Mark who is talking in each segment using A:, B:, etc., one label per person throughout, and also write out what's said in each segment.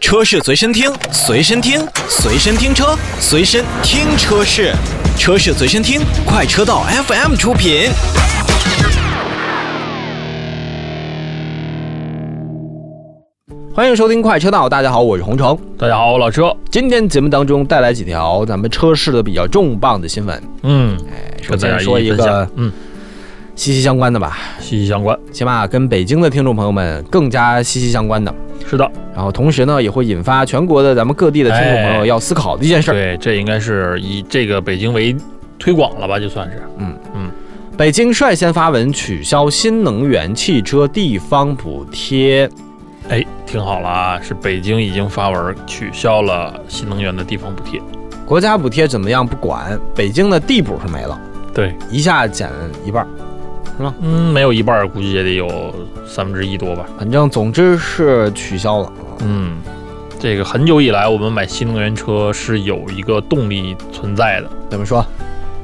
A: 车市随身听，随身听，随身听车，随身听车市，车市随身听，快车道 FM 出品。欢迎收听快车道，大家好，我是洪城。
B: 大家好，我老车。
A: 今天节目当中带来几条咱们车市的比较重磅的新闻。
B: 嗯，
A: 哎，首先说一个
B: 嗯
A: 息息相关的吧，
B: 息息相关，
A: 起码跟北京的听众朋友们更加息息相关的。
B: 是的，
A: 然后同时呢，也会引发全国的咱们各地的听众朋友
B: 哎
A: 要思考的一件事儿。
B: 对，这应该是以这个北京为推广了吧，就算是。
A: 嗯嗯北京率先发文取消新能源汽车地方补贴。
B: 哎，听好了啊，是北京已经发文取消了新能源的地方补贴。
A: 国家补贴怎么样不管，北京的地补是没了，
B: 对，
A: 一下减一半儿，
B: 嗯，没有一半儿，估计也得有三分之一多吧。
A: 反正总之是取消了。
B: 嗯，这个很久以来，我们买新能源车是有一个动力存在的，
A: 怎么说？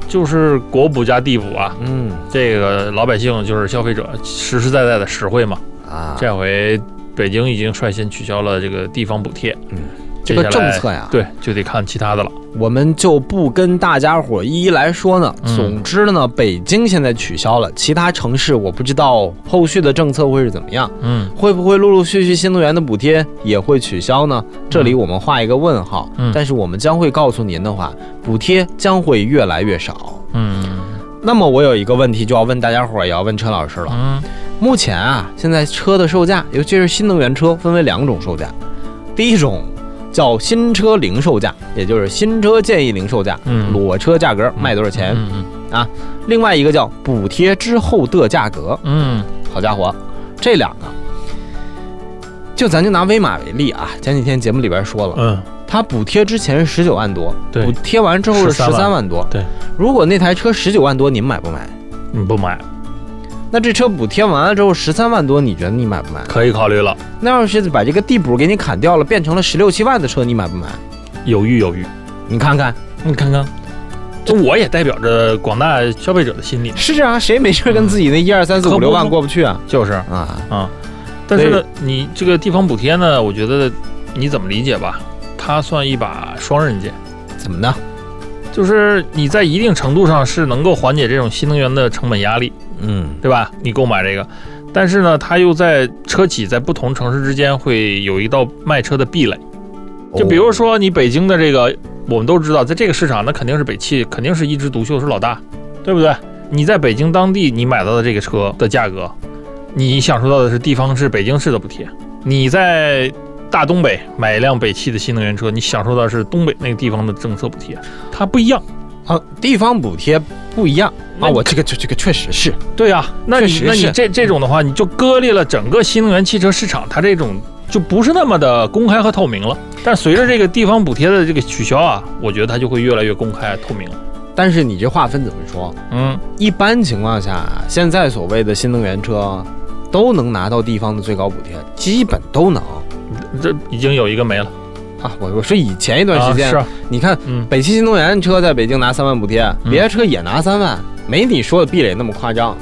B: 就是国补加地补啊。
A: 嗯
B: 这个老百姓就是消费者，实实在在的实惠嘛。
A: 啊，
B: 这回北京已经率先取消了这个地方补贴，
A: 嗯，这个政策呀，
B: 对，就得看其他的了。
A: 我们就不跟大家伙一一来说呢。
B: 嗯
A: 总之呢，北京现在取消了，其他城市我不知道后续的政策会是怎么样，
B: 嗯
A: 会不会陆陆续续新能源的补贴也会取消呢？这里我们画一个问号。
B: 嗯
A: 但是我们将会告诉您的话，补贴将会越来越少。
B: 嗯
A: 那么我有一个问题就要问大家伙儿，也要问车老师了。
B: 嗯
A: 目前啊，现在车的售价，尤其是新能源车，分为两种售价。第一种叫新车零售价，也就是新车建议零售价，
B: 嗯。
A: 裸车价格卖多少钱；
B: 嗯
A: 另外一个叫补贴之后的价格。
B: 嗯。
A: 好家伙，这两个，就咱就拿威马为例啊，前几天节目里边说了，
B: 嗯，
A: 它补贴之前是十九万多，
B: 对。
A: 补贴完之后是十
B: 13
A: 三万多。
B: 对，
A: 如果那台车十九万多，您买不买？
B: 你不买
A: 那这车补贴完了之后十三万多，你觉得你买不买？
B: 可以考虑了，
A: 那要是把这个地补给你砍掉了，变成了十六七万的车，你买不买？
B: 犹豫犹豫。
A: 你看看，
B: 你看看，这我也代表着广大消费者的心理，
A: 是啊，谁没事跟自己那一二三四五六万过不去啊？
B: 就是
A: 啊，
B: 啊。但是呢，你这个地方补贴呢，我觉得你怎么理解吧？它算一把双刃剑。
A: 怎么呢？
B: 就是你在一定程度上是能够缓解这种新能源的成本压力，
A: 嗯，
B: 对吧？你购买这个，但是呢，它又在车企在不同城市之间会有一道卖车的壁垒。就比如说你北京的这个，我们都知道，在这个市场，那肯定是北汽，肯定是一枝独秀，是老大，对不对？你在北京当地你买到的这个车的价格，你享受到的是地方是北京市的补贴；你在大东北买一辆北汽的新能源车，你享受到的是东北那个地方的政策补贴，它不一样。
A: 啊，地方补贴不一样啊，我这个这这个确实是，
B: 对呀、那你那你这这种的话，你就割裂了整个新能源汽车市场，它这种就不是那么的公开和透明了。但随着这个地方补贴的这个取消啊，我觉得它就会越来越公开透明了。
A: 但是你这划分怎么说？
B: 嗯，
A: 一般情况下，现在所谓的新能源车都能拿到地方的最高补贴，基本都能
B: 这已经有一个没了。
A: 啊。我我说以前一段时间，
B: 啊、是啊，
A: 你看
B: 嗯
A: 北汽新能源车在北京拿三万补贴，别的车也拿三万，没你说的壁垒那么夸张。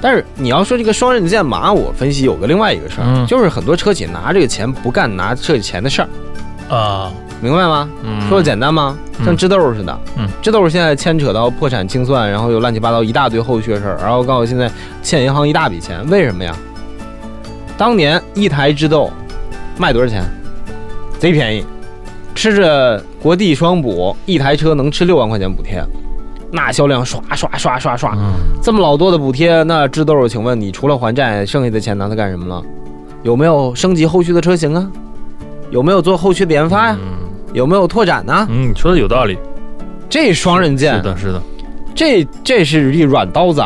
A: 但是你要说这个双刃剑马，我分析有个另外一个事儿，
B: 嗯
A: 就是很多车企拿这个钱不干拿这钱的事儿，
B: 啊，
A: 明白吗？
B: 嗯，
A: 说的简单吗？
B: 嗯
A: 像智豆似的，
B: 嗯，
A: 知豆现在牵扯到破产清算，然后又乱七八糟一大堆后续的事儿，然后告诉我现在欠银行一大笔钱，为什么呀？当年一台智豆卖多少钱？贼便宜，吃着国地双补，一台车能吃六万块钱补贴，那销量刷刷刷刷刷，
B: 嗯，
A: 这么老多的补贴，那智豆，请问你除了还债，剩下的钱拿它干什么了？有没有升级后续的车型啊？有没有做后续的研发呀、
B: 嗯
A: 有没有拓展呢、
B: 嗯，你说的有道理，
A: 这双刃剑，
B: 是的，是的，
A: 这这是一软刀子，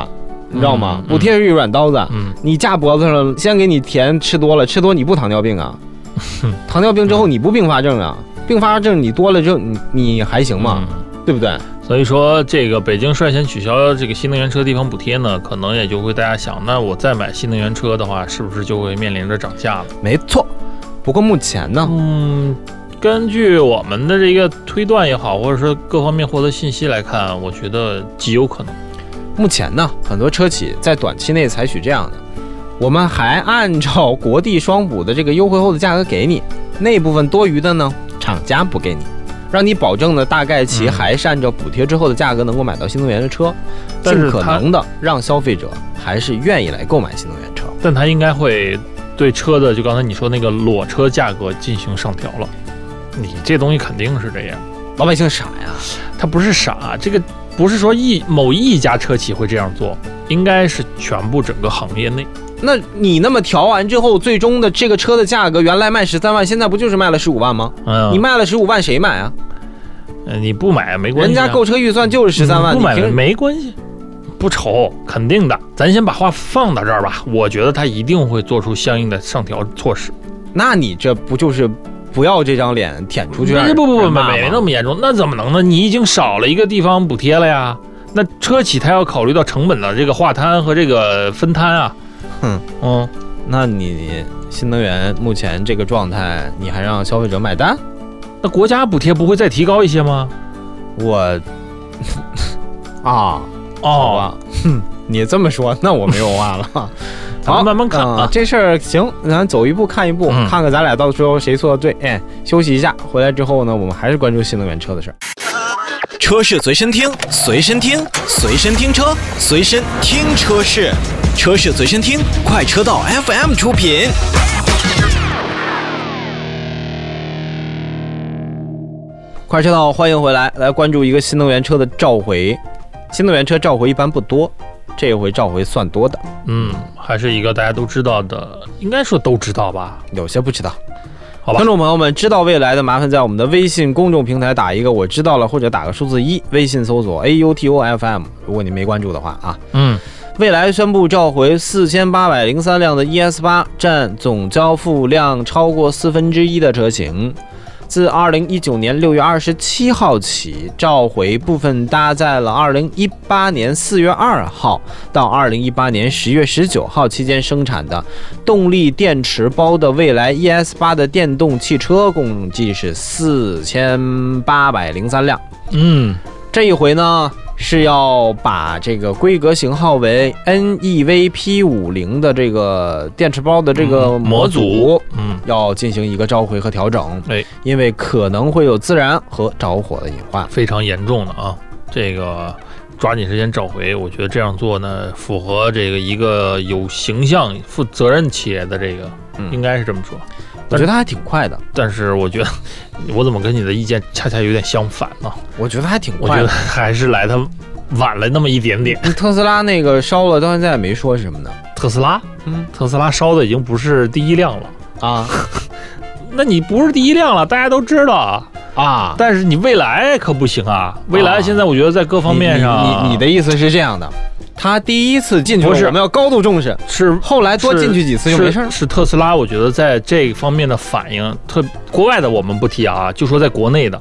A: 你知道吗？
B: 嗯
A: 补贴是一软刀子，
B: 嗯
A: 你架脖子上，先给你甜吃多了，吃多你不糖尿病啊？糖尿病之后你不并发症啊？并发症你多了之后，你你还行吗？
B: 嗯
A: 对不对？
B: 所以说，这个北京率先取消这个新能源车地方补贴呢，可能也就会大家想，那我再买新能源车的话，是不是就会面临着涨价了？
A: 没错。不过目前呢，
B: 嗯，根据我们的这个推断也好，或者说各方面获得信息来看，我觉得极有可能。
A: 目前呢，很多车企在短期内采取这样的，我们还按照国地双补的这个优惠后的价格给你，那部分多余的呢，厂家补给你，让你保证呢大概其
B: 嗯
A: 还是按照补贴之后的价格能够买到新能源的车，尽可能的让消费者还是愿意来购买新能源车。
B: 但它应该会对车的，就刚才你说那个裸车价格进行上调了。你这东西肯定是这样，
A: 老百姓傻呀，
B: 他不是傻，这个不是说一某一家车企会这样做，应该是全部整个行业内。
A: 那你那么调完之后，最终的这个车的价格原来卖十三万，现在不就是卖了十五万吗？
B: 嗯，
A: 你卖了十五万，谁买啊？
B: 呃你不买没关系啊，
A: 人家购车预算就是十三万，
B: 嗯不买没关系，不愁，肯定的。咱先把话放到这儿吧，我觉得他一定会做出相应的上调措施。
A: 那你这不就是不要这张脸舔出去不？
B: 不不不没那么严重，那怎么能呢？你已经少了一个地方补贴了呀。那车企他要考虑到成本的这个划摊和这个分摊啊。
A: 哼，
B: 哦，
A: 那你新能源目前这个状态，你还让消费者买单？
B: 那国家补贴不会再提高一些吗？
A: 我 啊，好
B: 哦，
A: 吧，哼，你这么说，那我没有话了。
B: 咱们慢慢看啊。
A: 啊这事儿行，咱走一步看一步，
B: 嗯
A: 看看咱俩到时候谁说的对。哎，休息一下，回来之后呢，我们还是关注新能源车的事儿。
C: 车是随身听，随身听，随身听车，随身听车是，车是随身听，快车道 FM 出品。
A: 快车道，欢迎回来，来关注一个新能源车的召回。新能源车召回一般不多，这回召回算多的，
B: 嗯，还是一个大家都知道的，应该说都知道吧？
A: 有些不知道。
B: 好吧
A: 观众朋友们，知道未来的麻烦在我们的微信公众平台打一个我知道了，或者打个数字一，微信搜索 A U T O F M。如果你没关注的话啊，
B: 嗯，
A: 蔚来宣布召回四千八百零三辆的 ES 八，占总交付量超过四分之一的车型。自二零一九年六月二十七号起，召回部分搭载了二零一八年四月二号到二零一八年十月十九号期间生产的动力电池包的蔚来 ES 八的电动汽车，共计是四千八百零三辆。
B: 嗯，
A: 这一回呢，是要把这个规格型号为 NEVP 五零的这个电池包的这个
B: 嗯
A: 模
B: 模组嗯，
A: 要进行一个召回和调整，
B: 哎，
A: 因为可能会有自燃和着火的隐患。
B: 非常严重的啊，这个抓紧时间召回，我觉得这样做呢，符合这个一个有形象、负责任企业的这个，
A: 嗯
B: 应该是这么说。
A: 我觉得还挺快的，
B: 但是我觉得，我怎么跟你的意见恰恰有点相反呢？
A: 我觉得还挺
B: 我觉得
A: 快的。
B: 还是来的晚了那么一点点。
A: 特斯拉那个烧了，到现在也没说是什么呢？
B: 特斯拉，
A: 嗯
B: 特斯拉烧的已经不是第一辆了。
A: 啊
B: 那你不是第一辆了，大家都知道啊。
A: 啊！
B: 但是你未来可不行啊！未来现在我觉得在各方面上，
A: 你你你的意思是这样的，他第一次进去了，
B: 不是
A: 我们要高度重视，
B: 是
A: 后来多进去几次就没事儿
B: 是。是特斯拉，我觉得在这方面的反应，特国外的我们不提啊，就说在国内的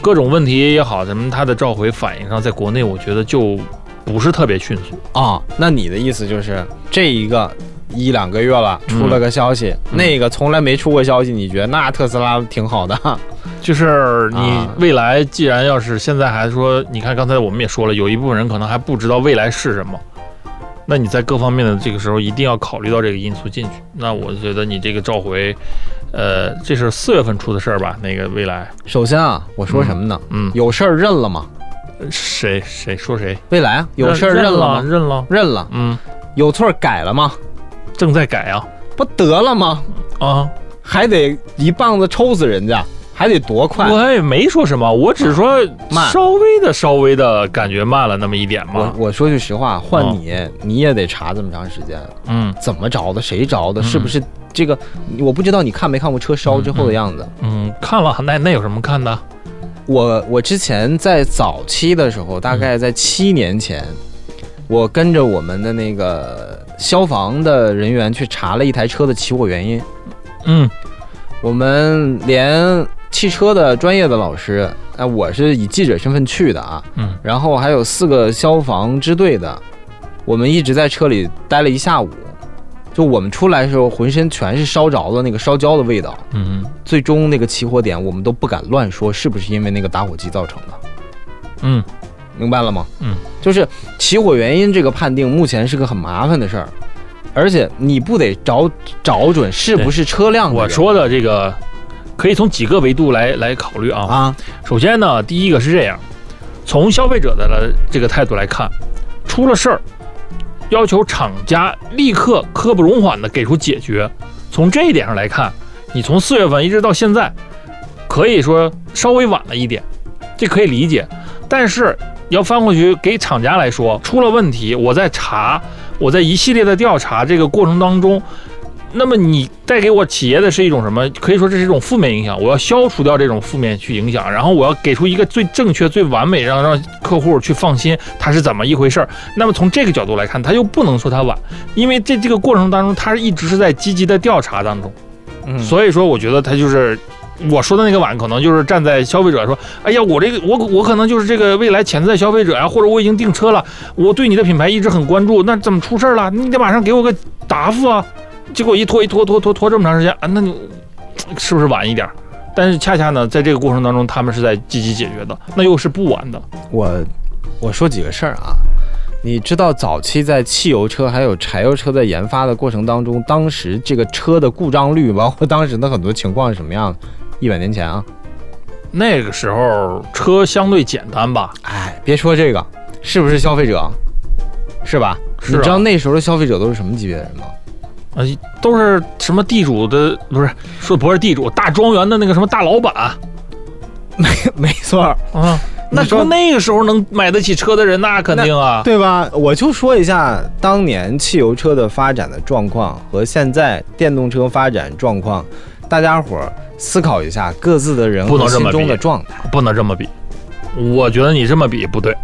B: 各种问题也好，咱们它的召回反应上，在国内我觉得就不是特别迅速。
A: 啊、那你的意思就是这一个一两个月了，出了个消息，
B: 嗯
A: 那个从来没出过消息，你觉得那特斯拉挺好的？
B: 就是你
A: 啊
B: 未来既然要是现在还说，你看刚才我们也说了，有一部分人可能还不知道未来是什么，那你在各方面的这个时候一定要考虑到这个因素进去。那我觉得你这个召回，呃，这是四月份出的事儿吧？那个未来，
A: 首先啊，我说什么呢？
B: 嗯，
A: 有事儿认了吗？
B: 谁谁说谁
A: 未来啊，有事儿
B: 认
A: 了吗？
B: 认了，
A: 认了。
B: 嗯，
A: 有错儿改了吗？
B: 正在改啊
A: 不得了吗？
B: 啊！
A: 还得一棒子抽死人家，还得多快？
B: 我也没说什么，我只说
A: 慢
B: 稍微的、稍微的感觉慢了那么一点嘛。
A: 我我说句实话，换
B: 哦
A: 你、你也得查这么长时间，
B: 嗯
A: 怎么着的？谁着的？
B: 嗯
A: 是不是这个？我不知道你看没看过车烧之后的样子。
B: 嗯，看了，那那有什么看的？
A: 我我之前在早期的时候，大概在七年前，我跟着我们的那个消防的人员去查了一台车的起火原因。
B: 嗯
A: 我们连汽车的专业的老师，哎、我是以记者身份去的啊，
B: 嗯
A: 然后还有四个消防支队的，我们一直在车里待了一下午。就我们出来的时候，浑身全是烧着的那个烧焦的味道。
B: 嗯
A: 最终那个起火点，我们都不敢乱说是不是因为那个打火机造成的。
B: 嗯
A: 明白了吗？
B: 嗯，
A: 就是起火原因这个判定，目前是个很麻烦的事儿，而且你不得找找准是不是车辆
B: 我说的这个可以从几个维度来来考虑啊。
A: 啊，
B: 首先呢，第一个是这样，从消费者的这个态度来看，出了事儿，要求厂家立刻刻不容缓的给出解决。从这一点上来看，你从四月份一直到现在，可以说稍微晚了一点，这可以理解。但是要翻过去给厂家来说，出了问题，我在查，我在一系列的调查这个过程当中。那么你带给我企业的是一种什么？可以说这是一种负面影响。我要消除掉这种负面去影响，然后我要给出一个最正确、最完美，让让客户去放心，它是怎么一回事儿。那么从这个角度来看，他又不能说他晚，因为这这个过程当中，他一直是在积极的调查当中。
A: 嗯，
B: 所以说，我觉得他就是我说的那个晚，可能就是站在消费者说，哎呀，我这个我我可能就是这个未来潜在消费者呀，或者我已经订车了，我对你的品牌一直很关注，那怎么出事儿了？你得马上给我个答复啊！结果一拖一拖拖拖拖这么长时间啊，那你是不是晚一点？但是恰恰呢，在这个过程当中，他们是在积极解决的，那又是不晚的。
A: 我我说几个事儿啊，你知道早期在汽油车还有柴油车在研发的过程当中，当时这个车的故障率，包括当时的很多情况是什么样？一百年前啊，
B: 那个时候车相对简单吧？
A: 哎，别说这个，是不是消费者？是吧？
B: 是啊
A: 你知道那时候的消费者都是什么级别的人吗？
B: 啊，都是什么地主的，不是说不是地主，大庄园的那个什么大老板
A: 没没错儿，
B: 啊。那
A: 你说
B: 说那个时候能买得起车的人，那肯定啊。
A: 对吧？我就说一下当年汽油车的发展的状况和现在电动车发展状况，大家伙儿思考一下各自的人
B: 不能这么
A: 和心中的状态，
B: 不能这么比。我觉得你这么比不对，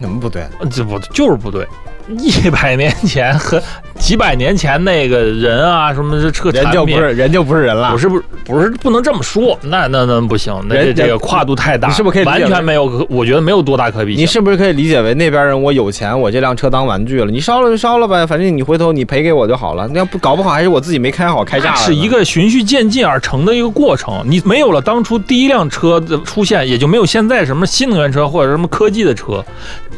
A: 怎么不对？
B: 这不就是不对？一百年前和几百年前那个人啊，什么这车产
A: 人就不，是人就不是人了，
B: 不是不是不是不能这么说，那那那不行，那这这个跨度太大，
A: 你是不是可以
B: 完全没有？我觉得没有多大可比性。
A: 你是不是可以理解为那边人我有钱，我这辆车当玩具了，你烧了就烧了呗，反正你回头你赔给我就好了。那要不搞不好还是我自己没开好开炸了。
B: 是一个循序渐进而成的一个过程。你没有了当初第一辆车的出现，也就没有现在什么新能源车或者什么科技的车。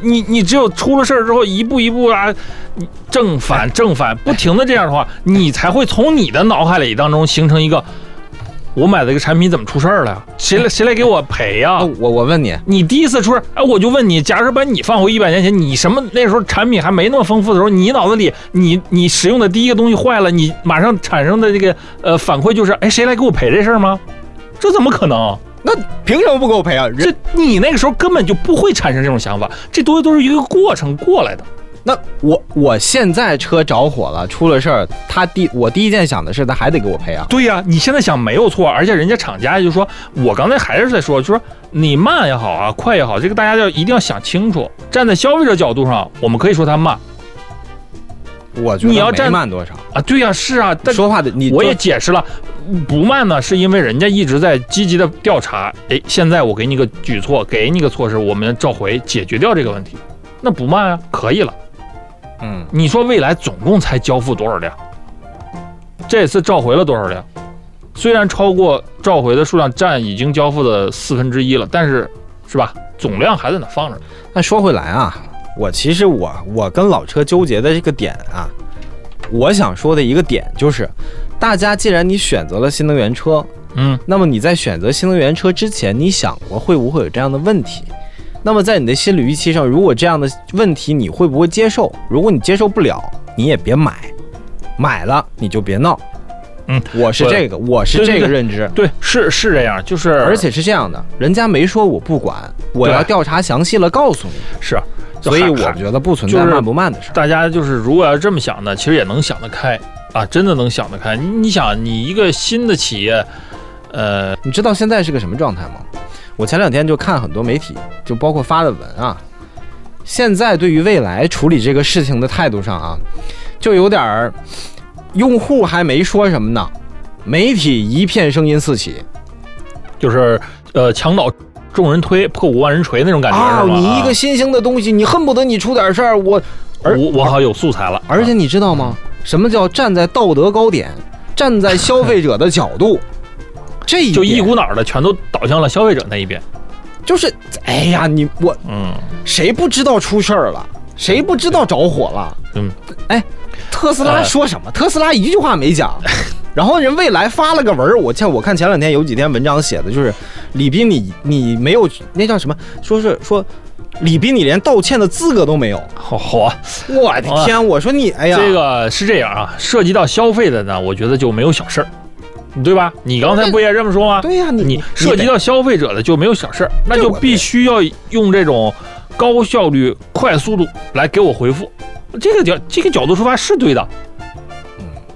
B: 你你只有出了事儿之后，一步一步啊，你正
A: 哎
B: 反正反不停的这样的话，你才会从你的脑海里当中形成一个，我买的一个产品怎么出事儿了？谁来谁来给我赔呀、
A: 那我我问你，
B: 你第一次出事儿，哎，我就问你，假如把你放回一百年前，你什么那时候产品还没那么丰富的时候，你脑子里你你使用的第一个东西坏了，你马上产生的这个呃反馈就是，哎，谁来给我赔这事儿吗？这怎么可能？
A: 那凭什么不给我赔啊？
B: 这你那个时候根本就不会产生这种想法，这东西都是一个过程过来的。
A: 那我我现在车着火了，出了事儿，他第我第一件想的是他还得给我赔啊。
B: 对呀、你现在想没有错，而且人家厂家就说，我刚才还是在说，就说你慢也好啊，快也好，这个大家要一定要想清楚。站在消费者角度上，我们可以说他慢
A: 我觉得
B: 你要站
A: 慢多少，
B: 啊，对呀、是啊，但
A: 说话的你
B: 我也解释了，不慢呢，是因为人家一直在积极的调查。哎，现在我给你个举措，给你个措施，我们召回解决掉这个问题，那不慢啊，可以了。
A: 嗯，
B: 你说未来总共才交付多少辆？这次召回了多少辆？虽然超过召回的数量占已经交付的四分之一了，但是是吧？总量还在那放着。
A: 那说回来啊，我其实我我跟老车纠结的这个点啊，我想说的一个点就是，大家既然你选择了新能源车，
B: 嗯，
A: 那么你在选择新能源车之前，你想过会不会有这样的问题？那么在你的心理预期上，如果这样的问题你会不会接受？如果你接受不了，你也别买，买了你就别闹。
B: 嗯，
A: 我是这个，我是这个认知。
B: 对，是是这样，就是
A: 而且是这样的，人家没说我不管，我要调查详细了告诉你。
B: 是，
A: 所以我觉得不存在慢不慢的事儿。
B: 大家就是如果要这么想的，其实也能想得开啊，真的能想得开。你你想，你一个新的企业，呃，
A: 你知道现在是个什么状态吗？我前两天就看很多媒体，就包括发的文啊，现在对于未来处理这个事情的态度上啊，就有点儿，用户还没说什么呢，媒体一片声音四起
B: 就是呃墙倒众人推，破五万人锤那种感觉
A: 啊！
B: 是吧？
A: 你一个新兴的东西，你恨不得你出点事儿，我而
B: 我我好有素材了，
A: 而且你知道吗？什么叫站在道德高点，站在消费者的角度？这一
B: 就一股脑儿的全都倒向了消费者那一边。
A: 就是，哎呀，你我
B: 嗯，
A: 谁不知道出事儿了？谁不知道着火了？
B: 嗯，
A: 哎，特斯拉
B: 呃
A: 说什么？特斯拉一句话没讲，然后人未来发了个文儿，我前我看前两天有几篇文章写的就是，李斌你你没有那叫什么？说是说李斌你连道歉的资格都没有。
B: 好好啊，
A: 我的天！我说你，哎呀，
B: 这个是这样啊，涉及到消费的呢，我觉得就没有小事儿，对吧？你刚才不也这么说吗？
A: 对呀、你
B: 你涉及到消费者的就没有小事儿，那就必须要用这种高效率、快速度来给我回复。这个角这个角度出发是对的，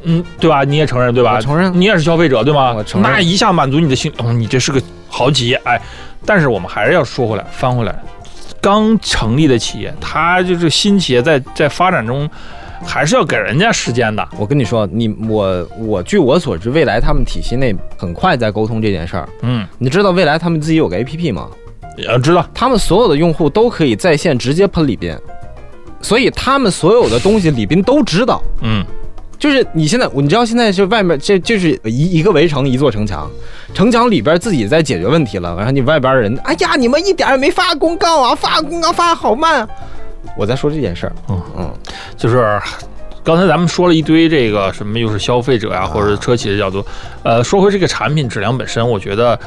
B: 嗯，对吧？你也承认对吧？
A: 我承认
B: 你也是消费者对吗
A: 我？承认
B: 那一下满足你的心，哦，你这是个好企业，哎。但是我们还是要说回来，翻回来，刚成立的企业，它就是新企业在在发展中，还是要给人家时间的。
A: 我跟你说，你我我据我所知，未来他们体系内很快在沟通这件事儿。
B: 嗯，
A: 你知道未来他们自己有个 APP 吗？
B: 要知道，
A: 他们所有的用户都可以在线直接喷李斌，所以他们所有的东西李斌都知道。
B: 嗯，
A: 就是你现在，你知道现在是外面这就是一一个围城，一座城墙，城墙里边自己在解决问题了，然后你外边人，哎呀，你们一点也没发公告啊，发公告发得好慢啊。我在说这件事儿，
B: 嗯
A: 嗯，
B: 就是刚才咱们说了一堆这个什么，又是消费者呀、或者车企的角度。呃，说回这个产品质量本身，我觉得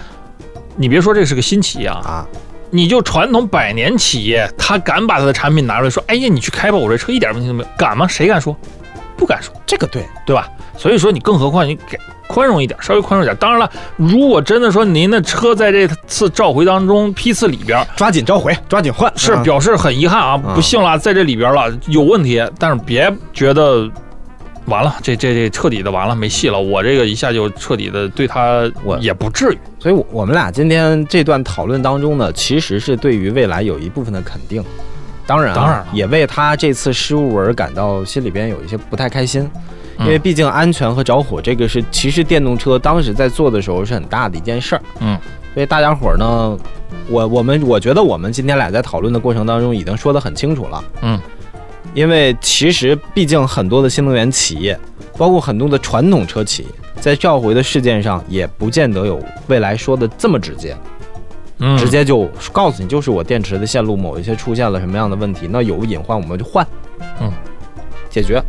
B: 你别说这是个新企业啊，
A: 啊，
B: 你就传统百年企业，他敢把他的产品拿出来说，哎呀，你去开吧，我这车一点问题都没有，敢吗？谁敢说？不敢说，
A: 这个对，
B: 对吧？所以说你更何况你给宽容一点，稍微宽容一点。当然了，如果真的说您的车在这次召回当中批次里边
A: 抓紧召回，抓紧换，
B: 是
A: 啊
B: 表示很遗憾啊，
A: 嗯
B: 不幸了，在这里边了有问题，但是别觉得完了，这这这彻底的完了没戏了，我这个一下就彻底的对他
A: 我
B: 也不至于，
A: 所以，我我们俩今天这段讨论当中呢，其实是对于未来有一部分的肯定。当然、啊，
B: 当然了
A: 也为他这次失误而感到心里边有一些不太开心，因为
B: 嗯
A: 毕竟安全和着火这个是其实电动车当时在做的时候是很大的一件事儿。
B: 嗯，
A: 所以大家伙儿呢，我我们我觉得我们今天俩在讨论的过程当中已经说得很清楚了。
B: 嗯，
A: 因为其实毕竟很多的新能源企业，包括很多的传统车企，在召回的事件上也不见得有未来说的这么直接。
B: 嗯，
A: 直接就告诉你，就是我电池的线路某一些出现了什么样的问题，那有隐患我们就换，
B: 嗯，
A: 解决。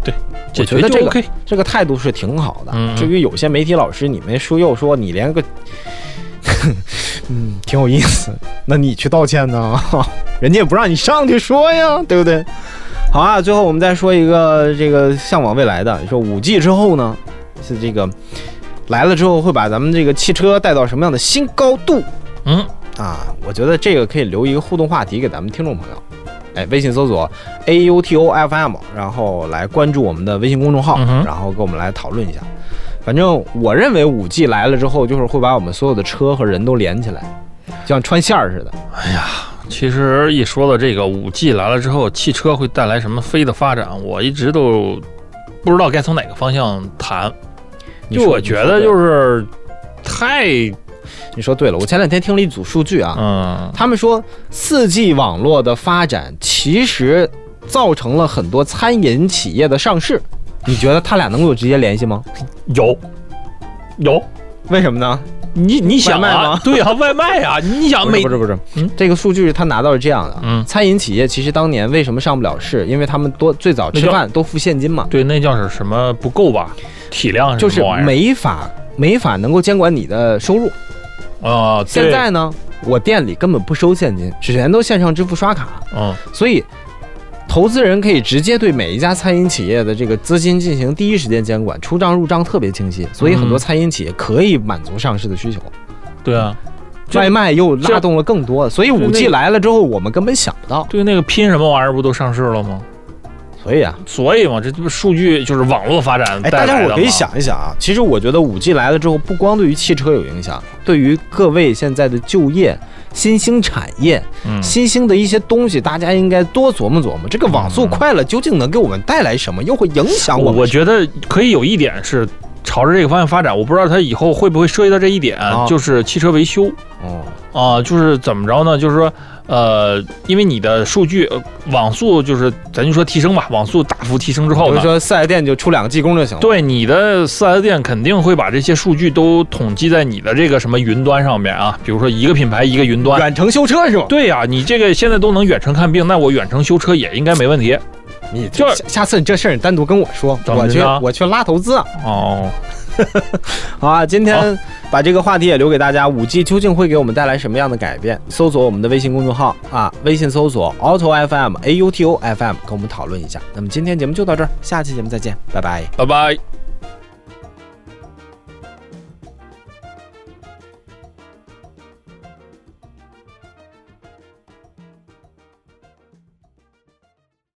B: 解决就
A: 我觉得这个
B: OK，
A: 这个态度是挺好的。至于有些媒体老师，你们说又说你连个，嗯，挺有意思。那你去道歉呢？人家也不让你上去说呀，对不对？好啊，最后我们再说一个这个向往未来的，你说五 G 之后呢，是这个来了之后会把咱们这个汽车带到什么样的新高度？
B: 嗯，
A: 啊，我觉得这个可以留一个互动话题给咱们听众朋友。哎，微信搜索 A U T O F M，然后来关注我们的微信公众号，
B: 嗯
A: 然后跟我们来讨论一下。反正我认为五 G 来了之后，就是会把我们所有的车和人都连起来，就像穿线儿似的。
B: 哎呀其实一说到这个五 G 来了之后，汽车会带来什么飞的发展，我一直都不知道该从哪个方向谈。就我觉得就是太
A: 你说对了，我前两天听了一组数据啊，
B: 嗯
A: 他们说四 G 网络的发展其实造成了很多餐饮企业的上市。你觉得他俩能够有直接联系吗？
B: 有有，
A: 为什么呢？
B: 你你想
A: 卖吗，
B: 啊对啊，外卖啊，你想每
A: 不是不是不是，
B: 嗯
A: 这个数据他拿到是这样的，
B: 嗯
A: 餐饮企业其实当年为什么上不了市？因为他们多最早吃饭都付现金嘛，
B: 对那叫是什么不够吧？体量是
A: 就是没法没法能够监管你的收入。
B: 啊，对
A: 现在呢，我店里根本不收现金，全都线上支付刷卡，
B: 嗯
A: 所以投资人可以直接对每一家餐饮企业的这个资金进行第一时间监管，出账入账特别清晰，所以很多
B: 嗯
A: 餐饮企业可以满足上市的需求。
B: 对啊，
A: 外卖又拉动了更多，所以五 G 来了之后，我们根本想不到。
B: 对那个拼什么玩意儿不都上市了吗？
A: 所以啊，
B: 所以嘛，这不数据就是网络发展
A: 哎，
B: 带来的嘛。
A: 大家伙可以想一想啊，其实我觉得五 G 来了之后，不光对于汽车有影响，对于各位现在的就业、新兴产业、
B: 嗯，
A: 新兴的一些东西，大家应该多琢磨琢磨，这个网速快了，究竟能给我们带来什么，又会影响我们？
B: 我我觉得可以有一点是朝着这个方向发展，我不知道它以后会不会涉及到这一点，
A: 啊
B: 就是汽车维修
A: 哦，
B: 啊、就是怎么着呢？就是说，呃，因为你的数据、呃网速就是咱就说提升吧，网速大幅提升之后呢，
A: 比如说四 S 店就出两个技工就行了。
B: 对你的四 S 店肯定会把这些数据都统计在你的这个什么云端上面啊，比如说一个品牌一个云端。
A: 远程修车是吧？
B: 对呀、你这个现在都能远程看病，那我远程修车也应该没问题
A: 你
B: 就是
A: 下下次你这事儿你单独跟我说，我去我去拉投资啊。
B: 哦。
A: 好啊，今天把这个话题也留给大家，五 G 究竟会给我们带来什么样的改变？搜索我们的微信公众号啊，微信搜索 Auto FM A U T O F M，跟我们讨论一下。那么今天节目就到这儿，下期节目再见，拜拜。
B: 拜拜。